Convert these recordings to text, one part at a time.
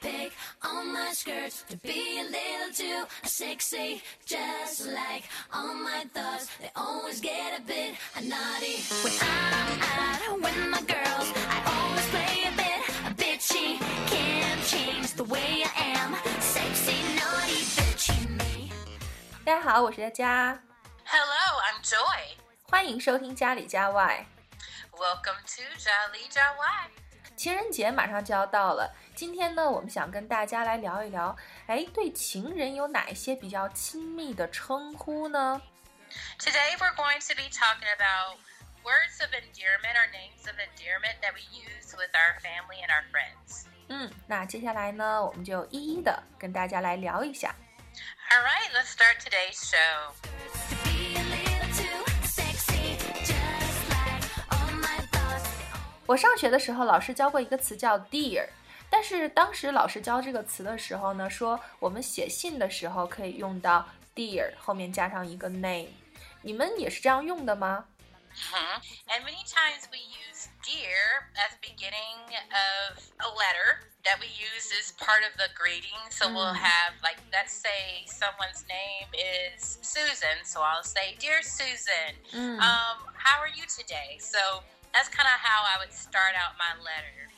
pick on my skirts to be a little too sexy. Just like all my thoughts, they always get a bit naughty. When I'm out with my girls, I always play a bit bitchy. Can't change the way I am. Sexy, naughty, bitchy me. 大家好，我是佳佳， Hello, I'm Joy. 欢迎收听家里家外。 Welcome to Jolly Jawai. 情人节马上就要到了，今天呢，我们想跟大家来聊一聊，哎，对情人有哪一些比较亲密的称呼呢？ Today we're going to be talking about words of endearment or names of endearment that we use with our family and our friends. 嗯，那接下来呢，我们就一一的跟大家来聊一下。 All right, let's start today's show. 我上学的时候，老师教过一个词叫 dear，但是当时老师教这个词的时候呢，说我们写信的时候可以用到 dear 后面加上一个 name，你们也是这样用的吗？ Mhm. And many times we use dear at the beginning of a letter that we use as part of the greeting. So we'll have, like, let's say someone's name is Susan. So I'll say, Dear Susan, Mm. um, how are you today? So that's kind of how I would start out my letter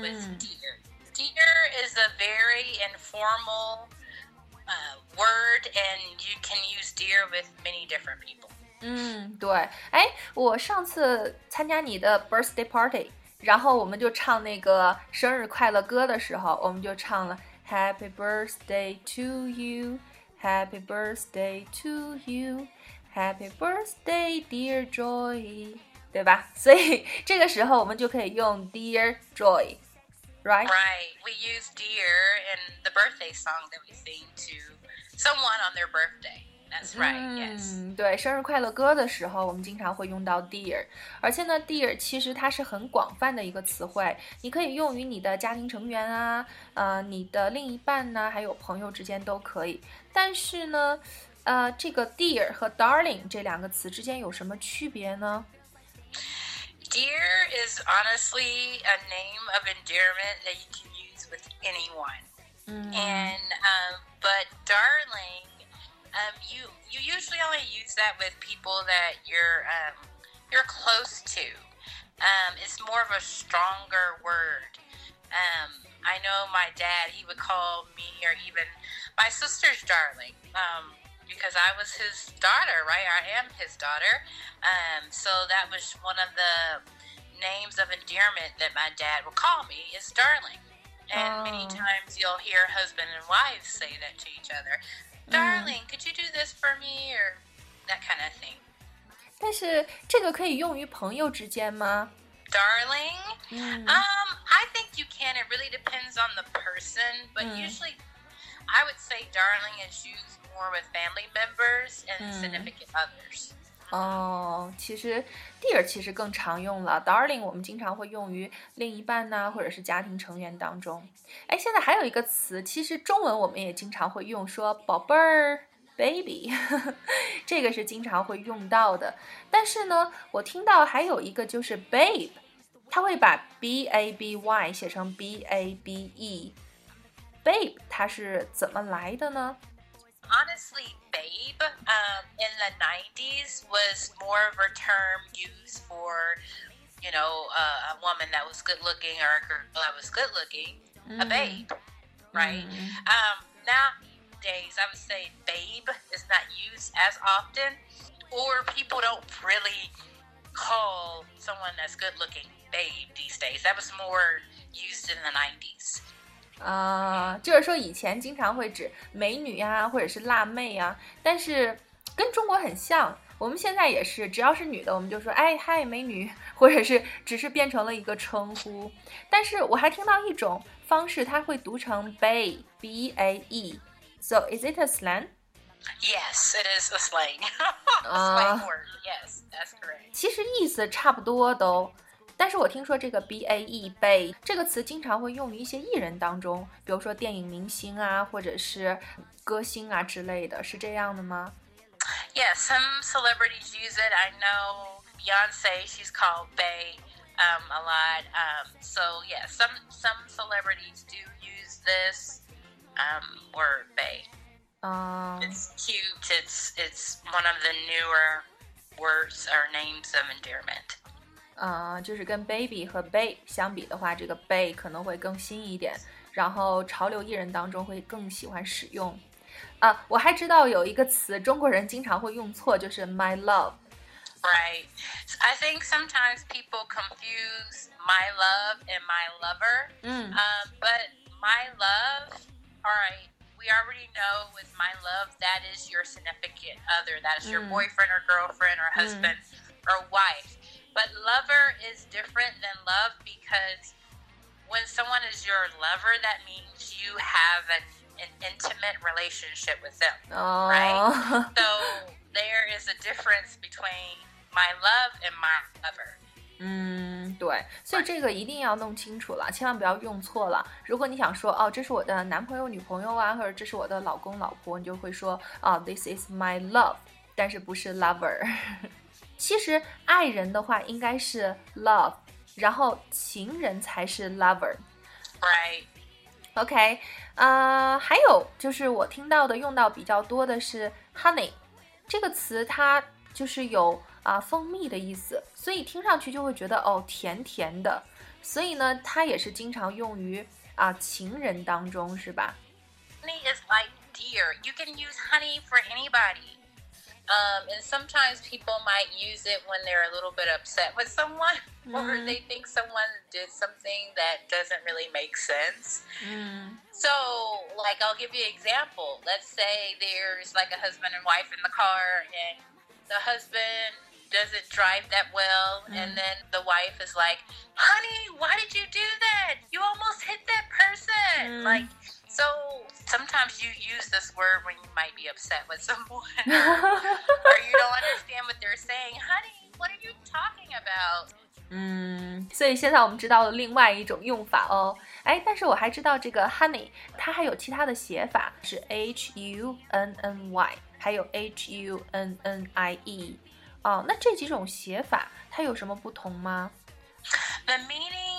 with 嗯 dear. Dear is a very informal uh, word, and you can use dear with many different people. 嗯，对，哎，我上次参加你的 birthday party，然后我们就唱那个生日快乐歌的时候，我们就唱了 Happy birthday to you，Happy birthday to you，Happy birthday dear Joy， 对吧？所以这个时候我们就可以用 dear Joy，right？Right. We use dear in the birthday song that we sing to someone on their birthday. That's right. Yes. 嗯，对，生日快乐歌的时候，我们经常会用到 dear，而且呢，dear 其实它是很广泛的一个词汇，你可以用于你的家庭成员啊，呃，你的另一半呢，还有朋友之间都可以。但是呢，呃，这个 dear 和 darling 这两个词之间有什么区别呢？Dear is honestly a name of endearment that you can use with anyone. 嗯 And um, but darling, um, you you usually only use that with people that you're um, you're close to. Um, it's more of a stronger word. Um, I know my dad; he would call me or even my sister's darling. Um, because I was his daughter, right? I am his daughter. Um, so that was one of the names of endearment that my dad would call me is darling. And many Oh. times you'll hear husband and wives say that to each other. Darling, could you do this for me? Or that kind of thing. 但是这个可以用于朋友之间吗？ Darling? 嗯 Um, I think you can. It really depends on the person, but Mm. usually I would say darling is used more with family members and Mm. significant others. 哦，其实 dear 其实更常用了，darling 我们经常会用于另一半呐、或者是家庭成员当中。哎，现在还有一个词，其实中文我们也经常会用，说宝贝儿。baby，这个是经常会用到的。但是呢，我听到还有一个就是 babe，他会把 b a b y 写成 b a b e。babe 它是怎么来的呢？Honestly, babe, um, in the 90s was more of a term used for, you know, uh, a woman that was good looking or a girl that was good looking, a babe, right? Um, nowadays, I would say babe is not used as often, or people don't really call someone that's good looking babe these days. That was more used in the 90s. 啊、就是说以前经常会指美女呀、或者是辣妹呀、但是跟中国很像。我们现在也是，只要是女的，我们就说哎嗨美女，或者是只是变成了一个称呼。但是我还听到一种方式，它会读成 bae b a e。So is it a slang？Yes, it is a slang. Ah. slang word. Yes, that's correct. 其实意思差不多都。但是我听说这个 B A E bae 这个词经常会用于一些艺人当中，比如说电影明星啊，或者是歌星啊之类的，是这样的吗？ Yeah, some celebrities use it. I know Beyonce, she's called Bay um, a lot. Um, so yeah, some some celebrities do use this um, word, bae. 嗯 It's cute. It's it's one of the newer words or names of endearment. 呃，就是跟 baby 和 bay 相比的话，这个 bae 可能会更新一点，然后潮流艺人当中会更喜欢使用。啊，我还知道有一个词中国人经常会用错，就是 my love。Right. I think sometimes people confuse my love and my lover. Mm. Um, but my love, all right, we already know with my love, that is your significant other. That is your mm. boyfriend or girlfriend or mm. husband mm. or wife. But lover is different than love because when someone is your lover, that means you have an, an intimate relationship with them. 哦 So there is a difference between my love and my lover. 嗯，对，所以这个一定要弄清楚了，千万不要用错了。如果你想说哦，这是我的男朋友、女朋友啊，或者这是我的老公、老婆，你就会说啊、t h i s is my love，但是不是 lover。 其实爱人的话应该是 love，然后情人才是 lover。 Right. OK，呃，还有就是我听到的用到比较多的是 honey 这个词，它就是有啊、蜂蜜的意思，所以听上去就会觉得哦甜甜的，所以呢，它也是经常用于啊、情人当中，是吧？ Honey is like deer. You can use honey for anybody. Um, and sometimes people might use it when they're a little bit upset with someone or Mhm. they think someone did something that doesn't really make sense. 嗯 So, like, I'll give you an example. Let's say there's like a husband and wife in the car, and the husband doesn't drive that well, Mm. and then the wife is like, Honey, why did you do that? You almost hit that person. Mm. Like, so sometimes you use this word when you might be upset with someone or you don't understand what they're saying. Honey, what are you talking about? 嗯，所以现在我们知道了另外一种用法哦。哎，但是我还知道这个 honey，它还有其他的写法，是 h u n n y，还有 h u n n i e。哦，那这几种写法它有什么不同吗？ The meaning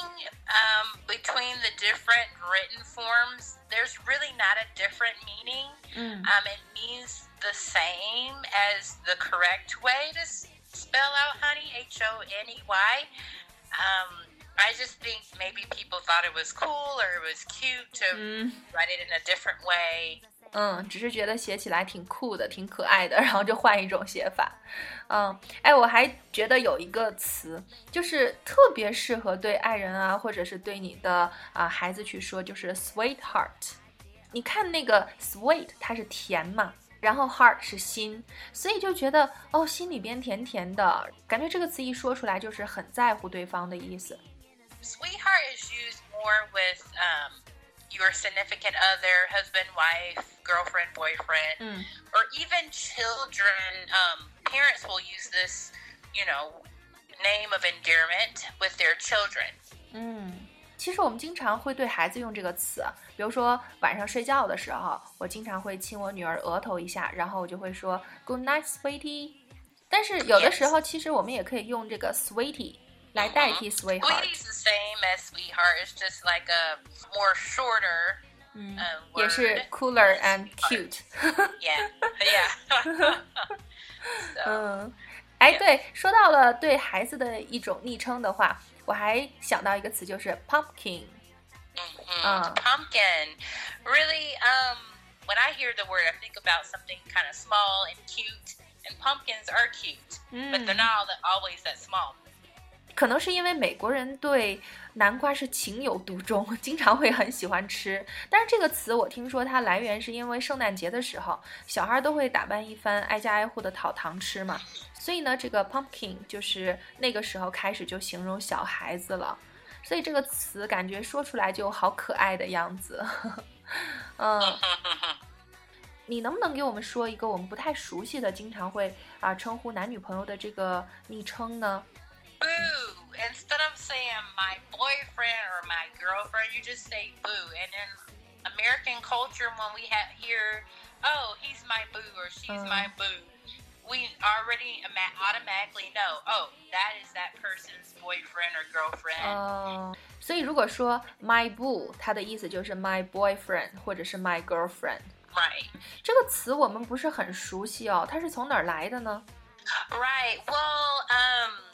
um, between the different written forms, there's really not a different meaning. 嗯 Um, it means the same as the correct way to spell out honey, H O N E Y. Um, I just think maybe people thought it was cool or it was cute to 嗯 write it in a different way. 嗯，只是觉得写起来挺酷的，挺可爱的，然后就换一种写法。嗯，哎，我还觉得有一个词，就是特别适合对爱人啊，或者是对你的啊、孩子去说，就是 sweetheart。你看那个 sweet，它是甜嘛，然后 heart 是心，所以就觉得哦，心里边甜甜的，感觉这个词一说出来就是很在乎对方的意思。Sweetheart is used more with um, your significant other, husband, wife, girlfriend, boyfriend. 嗯 or even children, um, parents will use this, you know, name of endearment with their children. 嗯，其实我们经常会对孩子用这个词，比如说晚上睡觉的时候，我经常会亲我女儿额头一下，然后我就会说 “Good night, sweetie”。但是有的时候，其实我们也可以用这个 “sweetie” 来代替 Sweetie's “sweetheart”。 the same as sweetheart. It's just like a more shorter 嗯 uh,，也是 word. cooler and cute。 Yeah, yeah. so, 嗯，哎，对，说到了对孩子的一种昵称的话，我还想到一个词，就是 pumpkin。 mhm. Uh. pumpkin. Really, um, when I hear the word, I think about something kind of small and cute. And pumpkins are cute, but they're 嗯 not all that, always that small. 可能是因为美国人对南瓜是情有独钟，经常会很喜欢吃。但是这个词我听说它来源是因为圣诞节的时候，小孩都会打扮一番，挨家挨户的讨糖吃嘛。所以呢，这个 pumpkin 就是那个时候开始就形容小孩子了。所以这个词感觉说出来就好可爱的样子。嗯，你能不能给我们说一个我们不太熟悉的，经常会啊称呼男女朋友的这个昵称呢. Instead of saying my boyfriend or my girlfriend, you just say boo. And in American culture, when we have hear, oh, he's my boo or she's Uh. my boo, we already ama- automatically know, oh, that is that person's boyfriend or girlfriend. 哦，所以如果说 my boo，它的意思就是 my boyfriend 或者是 my girlfriend。 right. 这个词我们不是很熟悉哦，它是从哪儿来的呢？ Right. Well, um, boo, um, from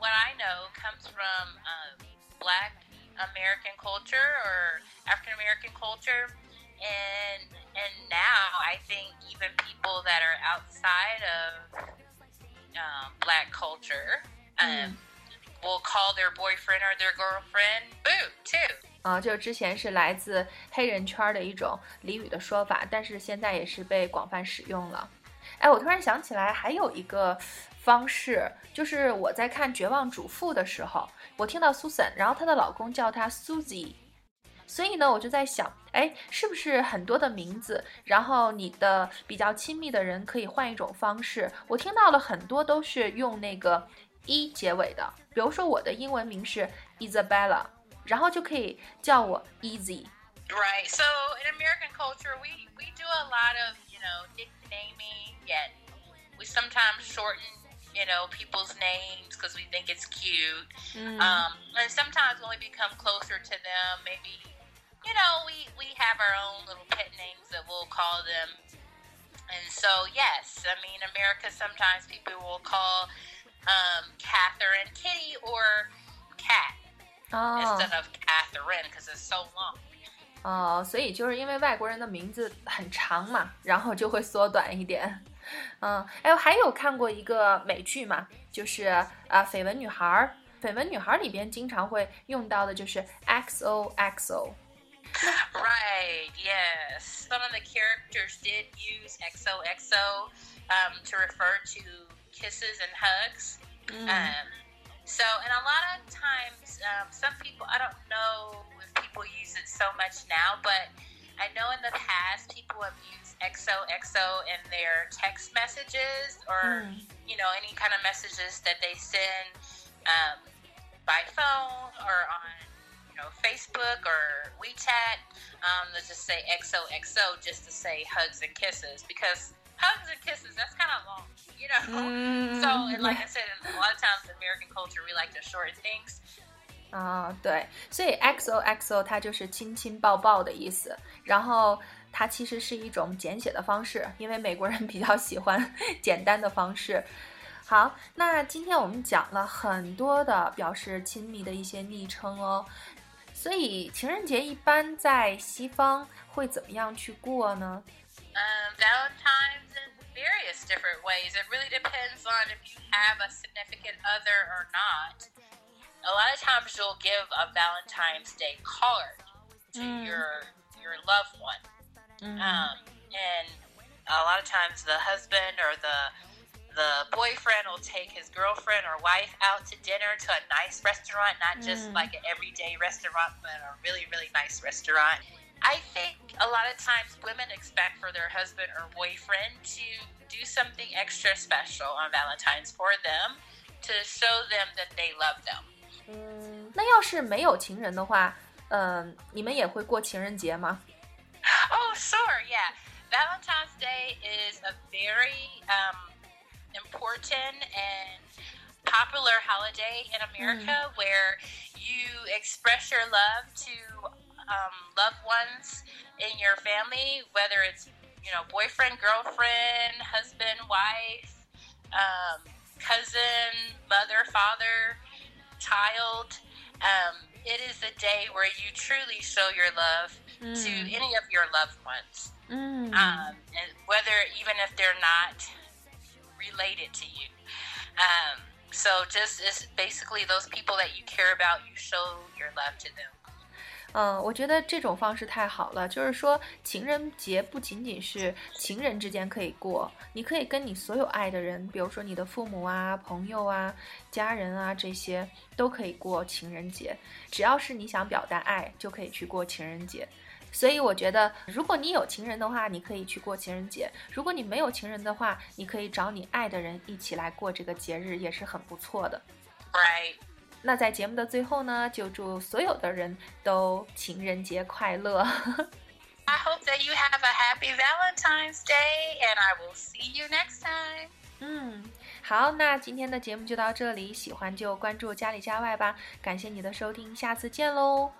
what I know, comes from um, Black American culture or African American culture, and and now I think even people that are outside of um, Black culture um, will call their boyfriend or their girlfriend boo too. 啊，就之前是来自黑人圈儿的一种俚语的说法，但是现在也是被广泛使用了。哎，我突然想起来，还有一个 方式，就是我在看《绝望主妇》的时候，我听到 Susan，然后她的老公叫她 Susie，所以呢，我就在想，哎，是不是很多的名字，然后你的比较亲密的人可以换一种方式？我听到了很多都是用那个 e 结尾的，比如说我的英文名是 Isabella。然后就可以叫我 Easy。Right. So in American culture, we we do a lot of you know nicknaming. Yet we sometimes shorten you know people's names because we think it's cute. Um, and sometimes when we become closer to them, maybe you know we we have our own little pet names that we'll call them. And so yes, I mean America. Sometimes people will call um, Catherine Kitty or Cat 哦 instead of Catherine because it's so long. 哦，所以就是因为外国人的名字很长嘛，然后就会缩短一点。 嗯，哎，我还有看过一个美剧嘛，就是啊，《绯闻女孩》。《绯闻女孩》里边经常会用到的就是 XOXO。 Right, yes. Some of the characters did use XOXO um, to refer to kisses and hugs. Um, so, and a lot of times, um, some people, I don't know if people use it so much now, but I know in the past people have used XOXO in their text messages or, Mm. you know, any kind of messages that they send um, by phone or on, you know, Facebook or WeChat. Um, let's just say XOXO just to say hugs and kisses because hugs and kisses, that's kind of long, you know? Mm. So, and like I said, a lot of times in American culture, we like to shorten things. 啊、对，所以 XOXO 它就是亲亲抱抱的意思，然后它其实是一种简写的方式，因为美国人比较喜欢简单的方式。好，那今天我们讲了很多的表示亲密的一些昵称哦，所以情人节一般在西方会怎么样去过呢？Um, Valentine's in various different ways. It really depends on if you have a significant other or not. A lot of times you'll give a Valentine's Day card to Mm. your your loved one. 嗯 Um, and a lot of times the husband or the the boyfriend will take his girlfriend or wife out to dinner to a nice restaurant, not just Mm. like an everyday restaurant, but a really, really nice restaurant. I think a lot of times women expect for their husband or boyfriend to do something extra special on Valentine's for them to show them that they love them. 嗯，那要是没有情人的话，嗯、你们也会过情人节吗？ Oh, sure, yeah. Valentine's Day is a very um, important and popular holiday in America where you express your love to um, loved ones in your family, whether it's you know boyfriend, girlfriend, husband, wife, um, cousin, mother, father, child. Um, it is a day where you truly show your love to any of your loved ones, 嗯 um, and whether even if they're not related to you. Um, so just is basically those people that you care about, you show your love to them. 嗯，我觉得这种方式太好了。就是说，情人节不仅仅是情人之间可以过，你可以跟你所有爱的人，比如说你的父母啊、朋友啊、家人啊这些，都可以过情人节。只要是你想表达爱，就可以去过情人节。所以我觉得，如果你有情人的话，你可以去过情人节；如果你没有情人的话，你可以找你爱的人一起来过这个节日，也是很不错的。Right. 那在节目的最后呢，就祝所有的人都情人节快乐。I hope that you have a happy Valentine's Day, and I will see you next time. 嗯，好，那今天的节目就到这里，喜欢就关注家里家外吧，感谢你的收听，下次见喽。